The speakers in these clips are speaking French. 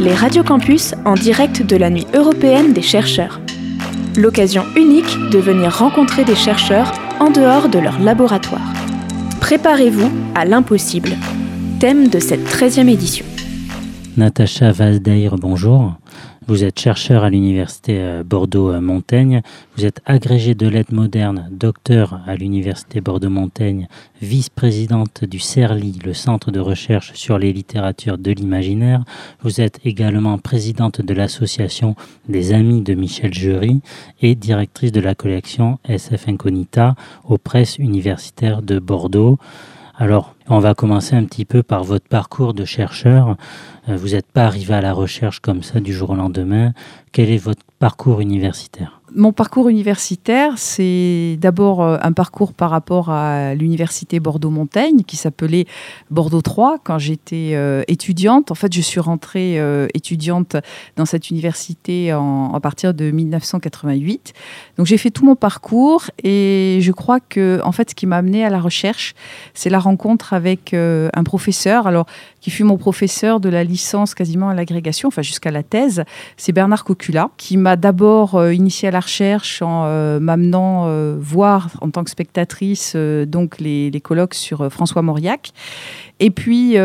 Les radiocampus en direct de la nuit européenne des chercheurs. L'occasion unique de venir rencontrer des chercheurs en dehors de leur laboratoire. Préparez-vous à l'impossible. Thème de cette 13e édition. Natacha Vazdair, bonjour. Vous êtes chercheur à l'université euh, Bordeaux-Montaigne. Vous êtes agrégé de lettres modernes, docteur à l'université Bordeaux-Montaigne, vice-présidente du CERLI, le centre de recherche sur les littératures de l'imaginaire. Vous êtes également présidente de l'association des Amis de Michel Jury et directrice de la collection SF Incognita aux presses universitaires de Bordeaux. Alors, on va commencer un petit peu par votre parcours de chercheur. Euh, vous n'êtes pas arrivé à la recherche comme ça du jour au lendemain. Quel est votre parcours universitaire? Mon parcours universitaire, c'est d'abord euh, un parcours par rapport à l'université Bordeaux-Montaigne qui s'appelait Bordeaux 3 quand j'étais euh, étudiante. En fait, je suis rentrée euh, étudiante dans cette université en, à partir de 1988. Donc j'ai fait tout mon parcours et je crois que en fait ce qui m'a amené à la recherche, c'est la rencontre avec un professeur. Alors qui fut mon professeur de la licence quasiment à l'agrégation, enfin jusqu'à la thèse, c'est Bernard Cocula, qui m'a d'abord euh, initié à la recherche en euh, m'amenant euh, voir en tant que spectatrice donc les, colloques sur François Mauriac. Et puis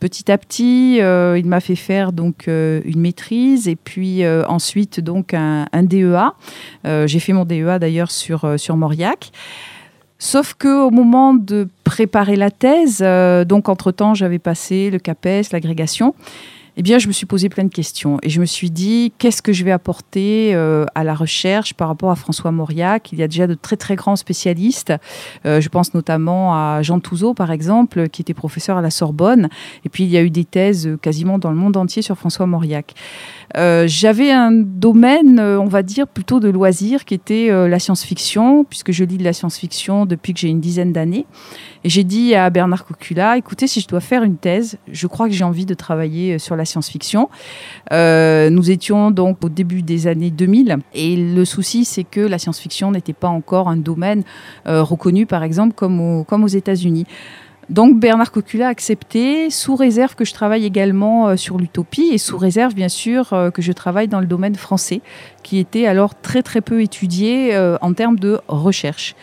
petit à petit, il m'a fait faire donc une maîtrise et puis ensuite donc un, un DEA. J'ai fait mon DEA d'ailleurs sur sur Mauriac. Sauf que au moment de préparer la thèse, euh, donc entre-temps, j'avais passé le CAPES, l'agrégation, eh bien, je me suis posé plein de questions et je me suis dit qu'est-ce que je vais apporter euh, à la recherche par rapport à François Mauriac? Il y a déjà de très très grands spécialistes. Euh, je pense notamment à Jean Touzeau, par exemple, qui était professeur à la Sorbonne. Et puis, il y a eu des thèses quasiment dans le monde entier sur François Mauriac. Euh, j'avais un domaine, on va dire, plutôt de loisirs, qui était la science-fiction, puisque je lis de la science-fiction depuis que j'ai une dizaine d'années. Et j'ai dit à Bernard Cocula, écoutez, si je dois faire une thèse, je crois que j'ai envie de travailler sur la science-fiction. Euh, nous étions donc au début des années 2000 et le souci, c'est que la science-fiction n'était pas encore un domaine euh, reconnu, par exemple, comme aux États-Unis. Donc Bernard Cocula a accepté, sous réserve que je travaille également euh, sur l'utopie et sous réserve bien sûr que je travaille dans le domaine français, qui était alors très très peu étudié en termes de recherche.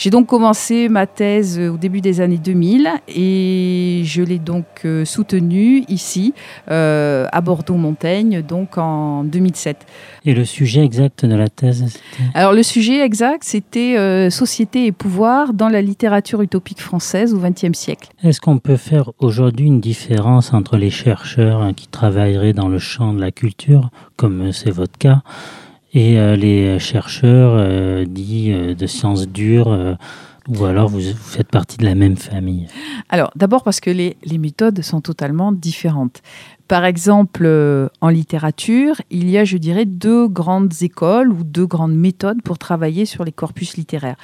J'ai donc commencé ma thèse au début des années 2000 et je l'ai donc euh, soutenue ici euh, à Bordeaux-Montaigne donc en 2007. Et le sujet exact de la thèse Alors le sujet exact c'était euh, société et pouvoir dans la littérature utopique française au XXe siècle. Est-ce qu'on peut faire aujourd'hui une différence entre les chercheurs hein, qui travailleraient dans le champ de la culture, comme c'est votre cas, et euh, les chercheurs euh, dits euh, de sciences dures ou alors vous, faites partie de la même famille Alors d'abord parce que les, les, méthodes sont totalement différentes. Par exemple, en littérature, il y a, je dirais, deux grandes écoles ou deux grandes méthodes pour travailler sur les corpus littéraires.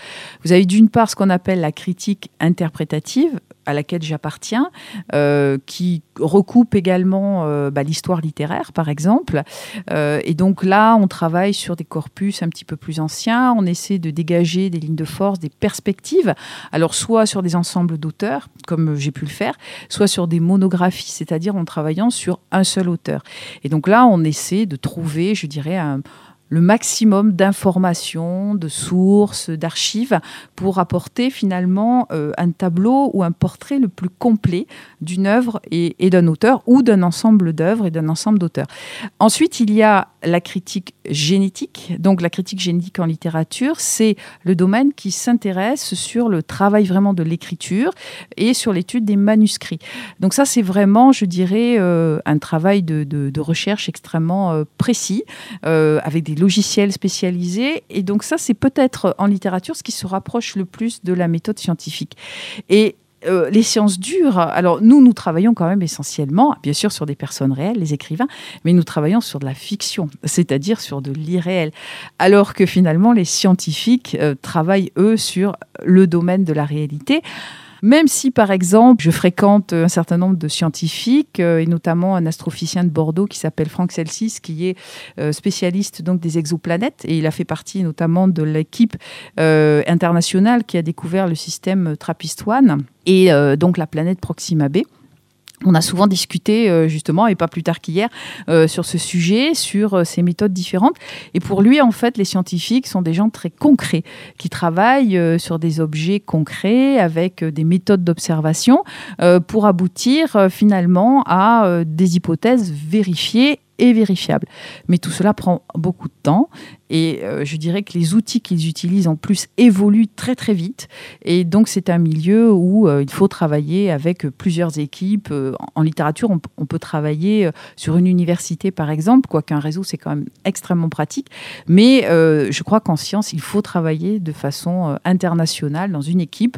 Vous avez d'une part ce qu'on appelle la critique interprétative, à laquelle j'appartiens, euh, qui recoupe également euh, bah, l'histoire littéraire, par exemple. Euh, et donc là, on travaille sur des corpus un petit peu plus anciens, on essaie de dégager des lignes de force, des perspectives, alors soit sur des ensembles d'auteurs, comme j'ai pu le faire, soit sur des monographies, c'est-à-dire en travaillant sur un seul auteur. Et donc là, on essaie de trouver, je dirais, un le maximum d'informations, de sources, d'archives pour apporter finalement euh, un tableau ou un portrait le plus complet d'une œuvre et, d'un auteur ou d'un ensemble d'œuvres et d'un ensemble d'auteurs. Ensuite, il y a la critique génétique. Donc la critique génétique en littérature, c'est le domaine qui s'intéresse sur le travail vraiment de l'écriture et sur l'étude des manuscrits. Donc ça, c'est vraiment, je dirais, euh, un travail de, recherche extrêmement euh, précis, avec des logiciels spécialisés. Et donc ça, c'est peut-être en littérature ce qui se rapproche le plus de la méthode scientifique. Et euh, les sciences dures, alors nous, nous travaillons quand même essentiellement, bien sûr, sur des personnes réelles, les écrivains, mais nous travaillons sur de la fiction, c'est-à-dire sur de l'irréel. Alors que finalement, les scientifiques euh, travaillent, eux, sur le domaine de la réalité. Même si, par exemple, je fréquente un certain nombre de scientifiques, euh, et notamment un astrophysicien de Bordeaux qui s'appelle Franck Celsis, qui est euh, spécialiste donc des exoplanètes, et il a fait partie notamment de l'équipe euh, internationale qui a découvert le système TRAPPIST-1 et donc la planète Proxima b. on a souvent discuté euh, justement, et pas plus tard qu'hier, euh, sur ce sujet, sur euh, ces méthodes différentes. Et pour lui, en fait, les scientifiques sont des gens très concrets, qui travaillent sur des objets concrets, avec des méthodes d'observation, pour aboutir finalement à des hypothèses vérifiées et vérifiables. Mais tout cela prend beaucoup de temps et euh, je dirais que les outils qu'ils utilisent en plus évoluent très très vite. Et donc c'est un milieu où euh, il faut travailler avec plusieurs équipes. Euh, en littérature, on, peut travailler sur une université par exemple, quoique un réseau c'est quand même extrêmement pratique. Mais je crois qu'en science, il faut travailler de façon internationale dans une équipe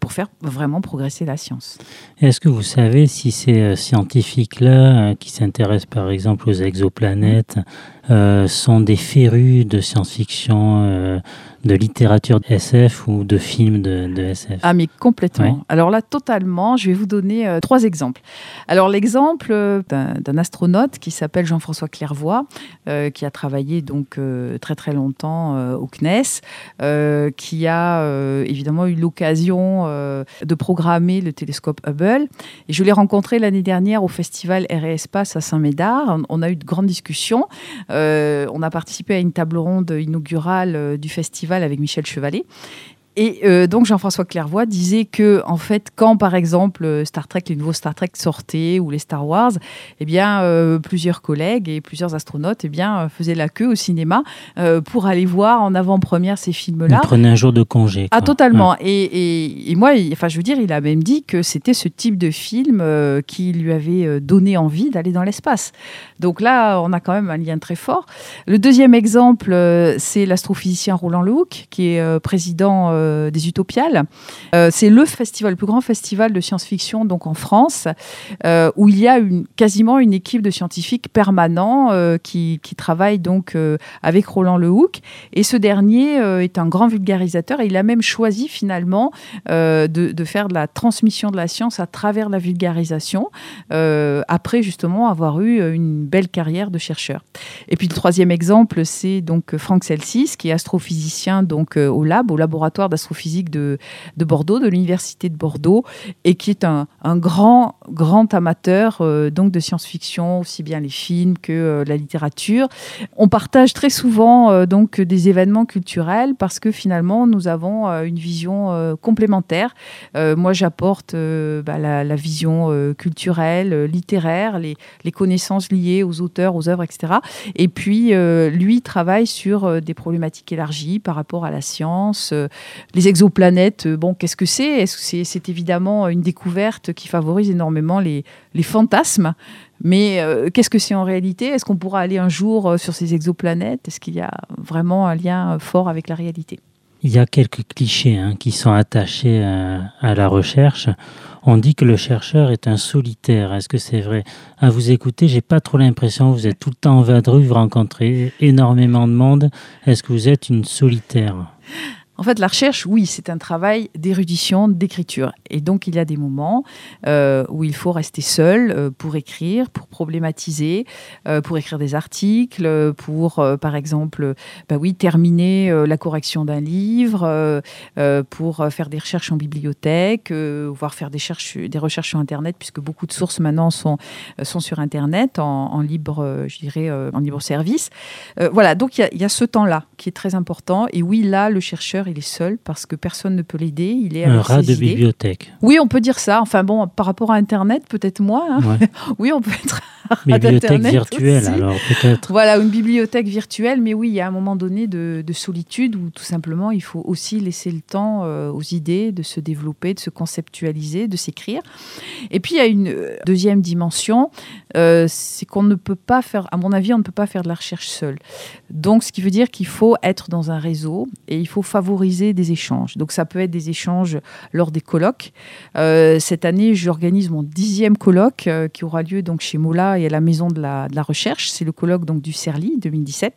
pour faire vraiment progresser la science. Est-ce que vous savez si ces scientifiques-là, qui s'intéressent par exemple aux exoplanètes, euh, sont des férus de science-fiction, euh, de littérature SF ou de films de, SF Ah, mais complètement. Alors là, totalement. Je vais vous donner euh, trois exemples. Alors, l'exemple euh, d'un astronaute qui s'appelle Jean-François Clairvoy, euh, qui a travaillé donc très très longtemps au CNES, qui a évidemment eu l'occasion de programmer le télescope Hubble. Et je l'ai rencontré l'année dernière au festival Air et Espace à Saint-Médard. On a eu de grandes discussions. on a participé à une table ronde inaugurale du festival avec Michel Chevalet. Et euh, donc Jean-François Clairvoy disait que en fait quand par exemple euh, Star Trek, les nouveaux Star Trek sortaient ou les Star Wars, eh bien euh, plusieurs collègues et plusieurs astronautes eh bien faisaient la queue au cinéma pour aller voir en avant-première ces films-là. Il prenait un jour de congé. Ah totalement. Et, et, moi, enfin je veux dire, il a même dit que c'était ce type de film qui lui avait donné envie d'aller dans l'espace. Donc là, on a quand même un lien très fort. Le deuxième exemple, c'est l'astrophysicien Roland Lehoucq, qui est président euh, des Utopiales. Euh, c'est le festival, le plus grand festival de science-fiction donc en France, euh, où il y a quasiment une équipe de scientifiques permanents qui, qui travaillent donc avec Roland Lehoucq. Et ce dernier est un grand vulgarisateur et il a même choisi finalement de, de, faire de la transmission de la science à travers la vulgarisation, après justement avoir eu une belle carrière de chercheur. Et puis le troisième exemple, c'est donc Franck Celsis, qui est astrophysicien donc au lab, au laboratoire d'astrophysique de, de Bordeaux, de l'université de Bordeaux, et qui est un, grand, grand amateur euh, donc de science-fiction, aussi bien les films que euh, la littérature. On partage très souvent euh, donc des événements culturels parce que finalement nous avons une vision complémentaire. moi, j'apporte bah, la, vision culturelle, littéraire, les, connaissances liées aux auteurs, aux œuvres, etc. Et puis lui travaille sur des problématiques élargies par rapport à la science, les exoplanètes, euh, bon, qu'est-ce que c'est? C'est évidemment une découverte qui favorise énormément les, fantasmes. Mais euh, qu'est-ce que c'est en réalité? Est-ce qu'on pourra aller un jour euh, sur ces exoplanètes? Est-ce qu'il y a vraiment un lien fort avec la réalité? Il y a quelques clichés hein, qui sont attachés à, la recherche. On dit que le chercheur est un solitaire. Est-ce que c'est vrai? À vous écouter, j'ai pas trop l'impression que vous êtes tout le temps en vadrouille, vous rencontrez énormément de monde. Est-ce que vous êtes une solitaire? En fait, la recherche, oui, c'est un travail d'érudition, d'écriture. Et donc, il y a des moments euh, où il faut rester seul euh, pour écrire, pour problématiser, euh, pour écrire des articles, pour, par exemple, bah oui, terminer la correction d'un livre, pour faire des recherches en bibliothèque, voire faire des, des, recherches sur Internet, puisque beaucoup de sources maintenant sont, sont sur Internet, en, libre, je dirais, en libre service. voilà, donc il y, y a ce temps-là qui est très important. Et oui, là, le chercheur il est seul parce que personne ne peut l'aider. Il est un rat de bibliothèque. Oui, on peut dire ça. Enfin bon, par rapport à Internet, peut-être moi. Hein. oui, on peut être bibliothèque virtuelle, alors peut-être. Voilà, une bibliothèque virtuelle, mais oui, il y a un moment donné de, solitude où tout simplement il faut aussi laisser le temps euh, aux idées de se développer, de se conceptualiser, de s'écrire. Et puis il y a une euh, deuxième dimension, euh, c'est qu'on ne peut pas faire, à mon avis, on ne peut pas faire de la recherche seul. Donc, ce qui veut dire qu'il faut être dans un réseau et il faut favoriser des échanges. Donc, ça peut être des échanges lors des colloques. cette année, j'organise mon dixième colloque qui aura lieu donc chez Mola et à la Maison de la, Recherche. C'est le colloque donc, du CERLI 2017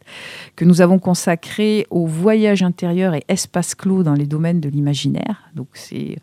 que nous avons consacré au voyage intérieur et espace clos dans les domaines de l'imaginaire. Donc c'est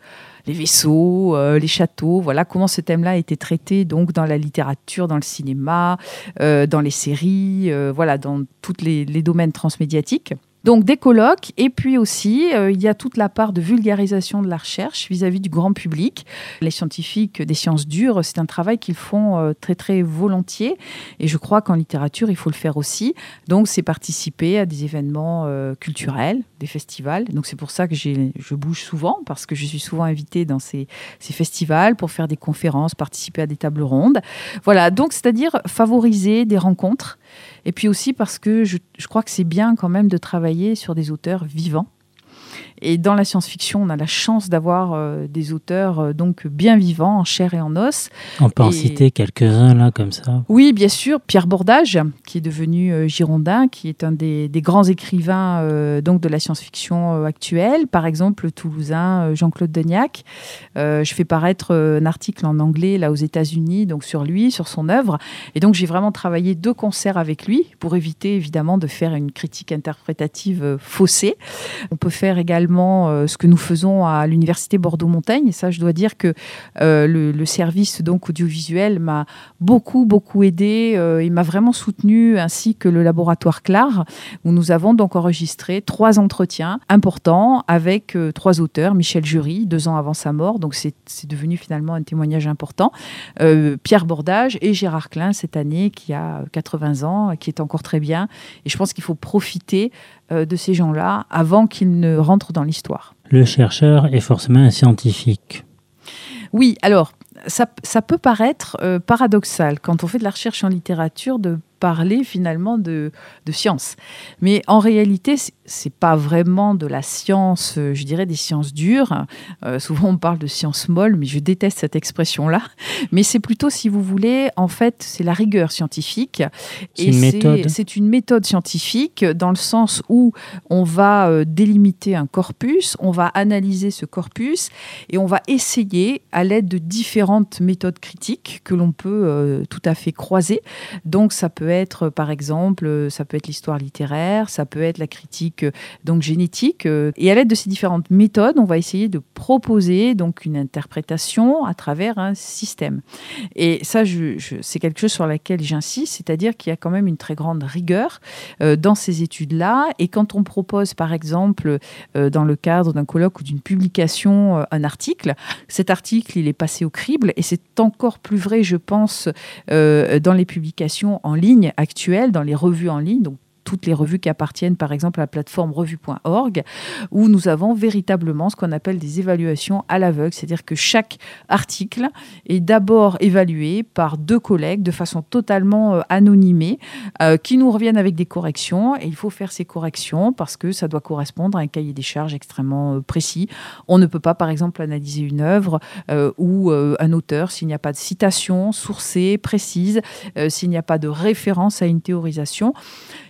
les vaisseaux, euh, les châteaux, voilà comment ce thème-là a été traité donc dans la littérature, dans le cinéma, euh, dans les séries, euh, voilà dans tous les, les domaines transmédiatiques. Donc des colloques, et puis aussi, euh, il y a toute la part de vulgarisation de la recherche vis-à-vis du grand public. Les scientifiques des sciences dures, c'est un travail qu'ils font euh, très très volontiers, et je crois qu'en littérature, il faut le faire aussi. Donc c'est participer à des événements euh, culturels, des festivals. Donc c'est pour ça que je bouge souvent, parce que je suis souvent invitée dans ces, festivals pour faire des conférences, participer à des tables rondes. Voilà, donc c'est-à-dire favoriser des rencontres et puis aussi parce que je crois que c'est bien quand même de travailler sur des auteurs vivants et dans la science-fiction, on a la chance d'avoir euh, des auteurs euh, donc bien vivants, en chair et en os. On peut en citer quelques-uns là comme ça. Oui, bien sûr. Pierre Bordage, qui est devenu euh, Girondin, qui est un des, grands écrivains donc de la science-fiction actuelle. Par exemple, le Toulousain Jean-Claude Degnac. je fais paraître un article en anglais là aux États-Unis, donc sur lui, sur son œuvre. Et donc j'ai vraiment travaillé deux concerts avec lui pour éviter évidemment de faire une critique interprétative faussée. On peut faire également euh, ce que nous faisons à l'université Bordeaux-Montaigne. Et ça, je dois dire que euh, le, service donc audiovisuel m'a beaucoup beaucoup aidé. Euh, il m'a vraiment soutenu, ainsi que le laboratoire CLAR, où nous avons donc enregistré trois entretiens importants avec trois auteurs. Michel Jury, deux ans avant sa mort, donc c'est devenu finalement un témoignage important. Pierre Bordage et Gérard Klein cette année, qui a 80 ans, qui est encore très bien. Et je pense qu'il faut profiter de ces gens-là avant qu'ils ne rentrent dans l'histoire. Le chercheur est forcément un scientifique. Oui, alors ça, ça peut paraître euh, paradoxal quand on fait de la recherche en littérature de parler finalement de, de science. Mais en réalité, c'est pas vraiment de la science, euh, je dirais des sciences dures. Euh, souvent on parle de sciences molles, mais je déteste cette expression-là. Mais c'est plutôt, si vous voulez, en fait, c'est la rigueur scientifique. Et c'est une méthode scientifique dans le sens où on va euh, délimiter un corpus, on va analyser ce corpus et on va essayer, à l'aide de différentes méthodes critiques que l'on peut tout à fait croiser. Donc ça peut être, par exemple, ça peut être l'histoire littéraire, ça peut être la critique euh, donc génétique. Euh, et à l'aide de ces différentes méthodes, on va essayer de proposer donc une interprétation à travers un système. Et ça, c'est quelque chose sur laquelle j'insiste, c'est-à-dire qu'il y a quand même une très grande rigueur euh, dans ces études-là. Et quand on propose, par exemple, dans le cadre d'un colloque ou d'une publication, un article, cet article, il est passé au crible, et c'est encore plus vrai, je pense, dans les publications en ligne actuelles, dans les revues en ligne. Donc toutes les revues qui appartiennent par exemple à la plateforme revue.org, où nous avons véritablement ce qu'on appelle des évaluations à l'aveugle, c'est-à-dire que chaque article est d'abord évalué par deux collègues de façon totalement euh, anonymée, euh, qui nous reviennent avec des corrections, et il faut faire ces corrections parce que ça doit correspondre à un cahier des charges extrêmement euh, précis. On ne peut pas par exemple analyser une œuvre ou un auteur s'il n'y a pas de citation sourcée, précise, s'il n'y a pas de référence à une théorisation.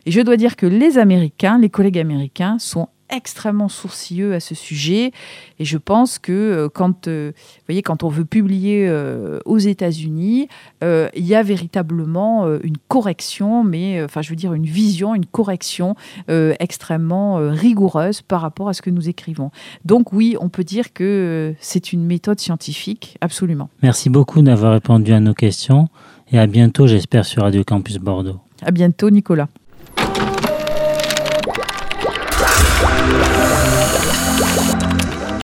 Et je dois dire que les Américains, les collègues américains, sont extrêmement sourcilleux à ce sujet. Et je pense que euh, quand, euh, voyez, quand on veut publier euh, aux États-Unis, il y a véritablement une correction, mais enfin, je veux dire une vision, une correction extrêmement rigoureuse par rapport à ce que nous écrivons. Donc oui, on peut dire que c'est une méthode scientifique, absolument. Merci beaucoup d'avoir répondu à nos questions et à bientôt, j'espère, sur Radio Campus Bordeaux. À bientôt, Nicolas. Thank you.